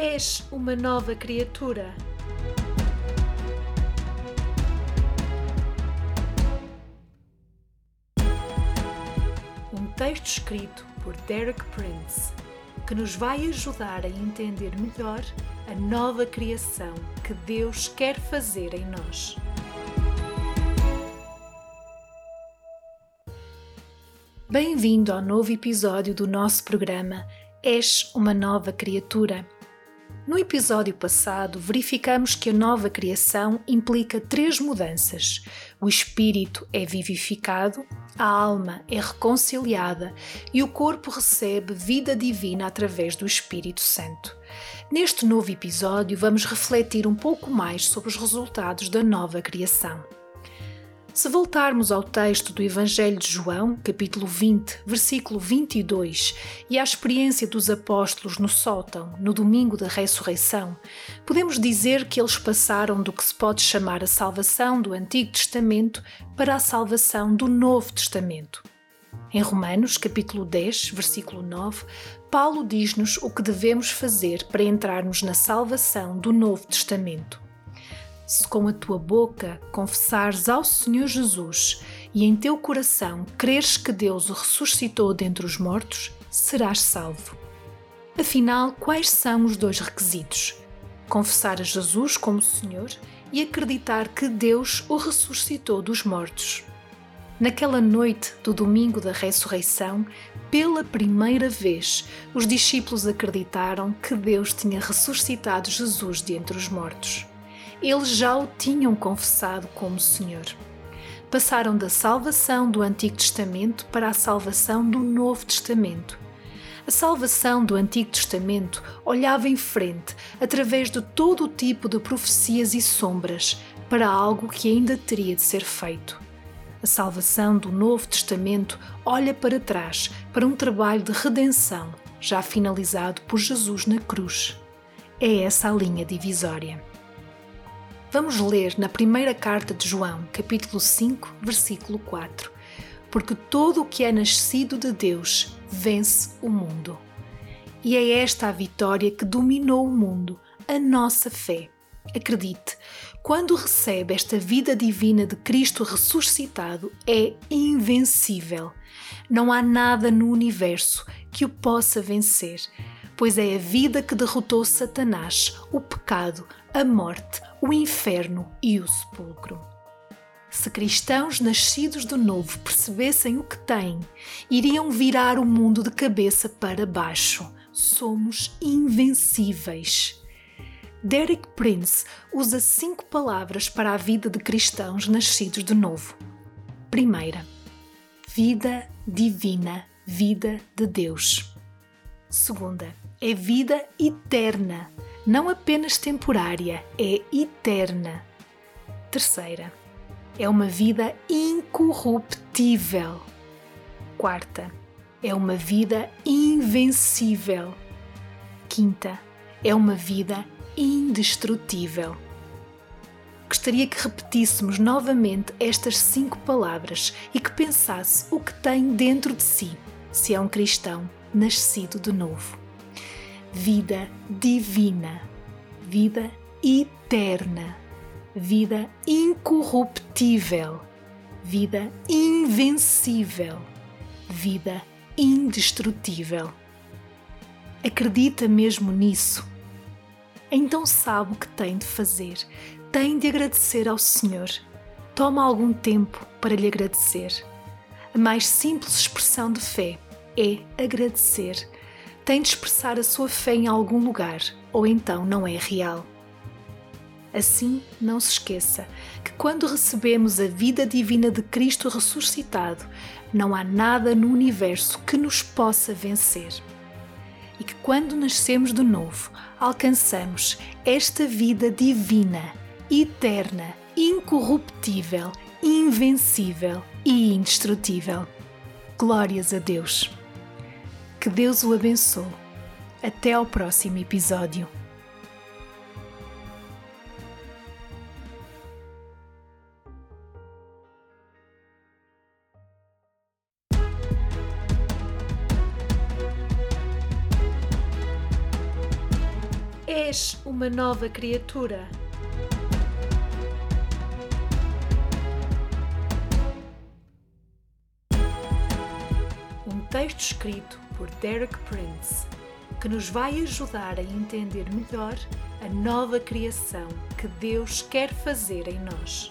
És uma nova criatura. Um texto escrito por Derek Prince que nos vai ajudar a entender melhor a nova criação que Deus quer fazer em nós. Bem-vindo ao novo episódio do nosso programa És uma nova criatura. No episódio passado, verificamos que a nova criação implica três mudanças: o espírito é vivificado, a alma é reconciliada e o corpo recebe vida divina através do Espírito Santo. Neste novo episódio, vamos refletir um pouco mais sobre os resultados da nova criação. Se voltarmos ao texto do Evangelho de João, capítulo 20, versículo 22, e à experiência dos apóstolos no sótão, no domingo da ressurreição, podemos dizer que eles passaram do que se pode chamar a salvação do Antigo Testamento para a salvação do Novo Testamento. Em Romanos, capítulo 10, versículo 9, Paulo diz-nos o que devemos fazer para entrarmos na salvação do Novo Testamento. Se com a tua boca confessares ao Senhor Jesus e em teu coração creres que Deus o ressuscitou dentre os mortos, serás salvo. Afinal, quais são os dois requisitos? Confessar a Jesus como Senhor e acreditar que Deus o ressuscitou dos mortos. Naquela noite do domingo da ressurreição, pela primeira vez, os discípulos acreditaram que Deus tinha ressuscitado Jesus de entre os mortos eles já o tinham confessado como Senhor. Passaram da salvação do Antigo Testamento para a salvação do Novo Testamento. A salvação do Antigo Testamento olhava em frente, através de todo o tipo de profecias e sombras, para algo que ainda teria de ser feito. A salvação do Novo Testamento olha para trás, para um trabalho de redenção, já finalizado por Jesus na cruz. É essa a linha divisória. Vamos ler na primeira carta de João, capítulo 5, versículo 4. Porque todo o que é nascido de Deus vence o mundo. E é esta a vitória que dominou o mundo, a nossa fé. Acredite, quando recebe esta vida divina de Cristo ressuscitado, é invencível. Não há nada no universo que o possa vencer, pois é a vida que derrotou Satanás, o pecado, a morte, o inferno e o sepulcro. Se cristãos nascidos de novo percebessem o que têm, iriam virar o mundo de cabeça para baixo. Somos invencíveis. Derek Prince usa cinco palavras para a vida de cristãos nascidos de novo. Primeira, vida divina, vida de Deus. Segunda, é vida eterna, não apenas temporária, é eterna. Terceira, é uma vida incorruptível. Quarta, é uma vida invencível. Quinta, é uma vida indestrutível. Gostaria que repetíssemos novamente estas cinco palavras e que pensasse o que tem dentro de si, se é um cristão nascido de novo vida divina, vida eterna, vida incorruptível, vida invencível, vida indestrutível. Acredita mesmo nisso? Então sabe o que tem de fazer. Tem de agradecer ao Senhor. Toma algum tempo para lhe agradecer. A mais simples expressão de fé é agradecer tem de expressar a sua fé em algum lugar, ou então não é real. Assim, não se esqueça que quando recebemos a vida divina de Cristo ressuscitado, não há nada no universo que nos possa vencer. E que quando nascemos de novo, alcançamos esta vida divina, eterna, incorruptível, invencível e indestrutível. Glórias a Deus! Que Deus o abençoe. Até ao próximo episódio. És uma nova criatura. Um texto escrito por Derek Prince que nos vai ajudar a entender melhor a nova criação que Deus quer fazer em nós.